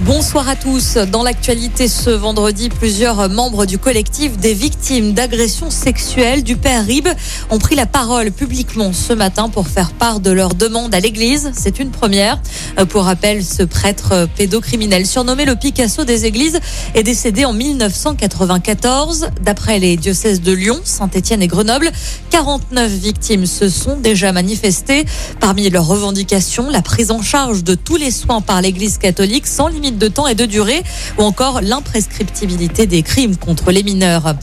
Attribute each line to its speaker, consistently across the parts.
Speaker 1: Bonsoir à tous. Dans l'actualité ce vendredi, plusieurs membres du collectif des victimes d'agressions sexuelles du père Rib ont pris la parole publiquement ce matin pour faire part de leur demande à l'église. C'est une première. Pour rappel, ce prêtre pédocriminel surnommé le Picasso des églises est décédé en 1994. D'après les diocèses de Lyon, Saint-Étienne et Grenoble, 49 victimes se sont déjà manifestées. Parmi leurs revendications, la prise en charge de tous les soins par l'église catholique sans limite de temps et de durée ou encore l'imprescriptibilité des crimes contre les mineurs.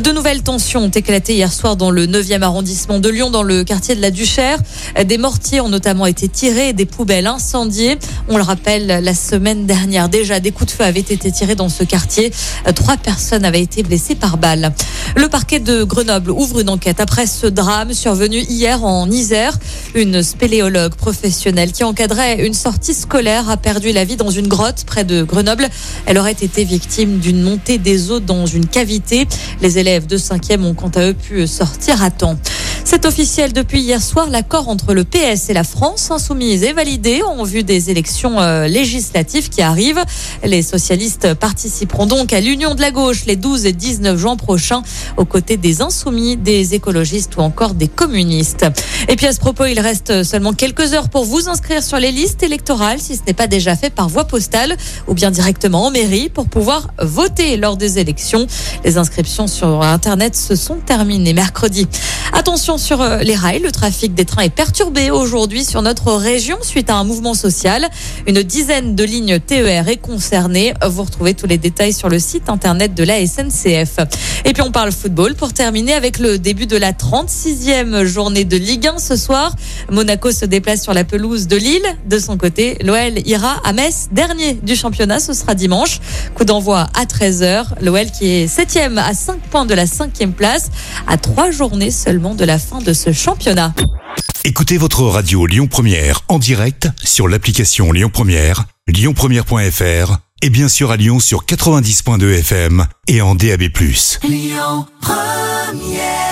Speaker 1: De nouvelles tensions ont éclaté hier soir dans le 9e arrondissement de Lyon, dans le quartier de la Duchère. Des mortiers ont notamment été tirés des poubelles incendiées. On le rappelle, la semaine dernière déjà, des coups de feu avaient été tirés dans ce quartier. Trois personnes avaient été blessées par balle. Le parquet de Grenoble ouvre une enquête après ce drame survenu hier en Isère. Une spéléologue professionnelle qui encadrait une sortie scolaire a perdu la vie dans une grotte près de Grenoble. Elle aurait été victime d'une montée des eaux dans une cavité. Élèves de 5e ont quant à eux pu sortir à temps. C'est officiel depuis hier soir. L'accord entre le PS et la France insoumise est validé en vue des élections euh, législatives qui arrivent. Les socialistes participeront donc à l'Union de la gauche les 12 et 19 juin prochains aux côtés des insoumis, des écologistes ou encore des communistes. Et puis à ce propos, il reste seulement quelques heures pour vous inscrire sur les listes électorales si ce n'est pas déjà fait par voie postale ou bien directement en mairie pour pouvoir voter lors des élections. Les inscriptions sur Internet se sont terminées mercredi. Attention sur euh, les rails, le trafic des trains est perturbé aujourd'hui sur notre région suite à un mouvement social. Une dizaine de lignes TER est concernée. Vous retrouvez tous les détails sur le site internet de la SNCF. Et puis on parle football pour terminer avec le début de la 36e journée de Ligue 1 ce soir. Monaco se déplace sur la pelouse de Lille. De son côté, l'OL ira à Metz, dernier du championnat. Ce sera dimanche. Coup d'envoi à 13h. L'OL qui est 7e à 5 points de la 5e place, à 3 journées seulement de la fin de ce championnat.
Speaker 2: Écoutez votre radio Lyon Première en direct sur l'application Lyon Première, lyonpremière.fr et bien sûr à Lyon sur 90.2 FM et en DAB+.
Speaker 3: Lyon Première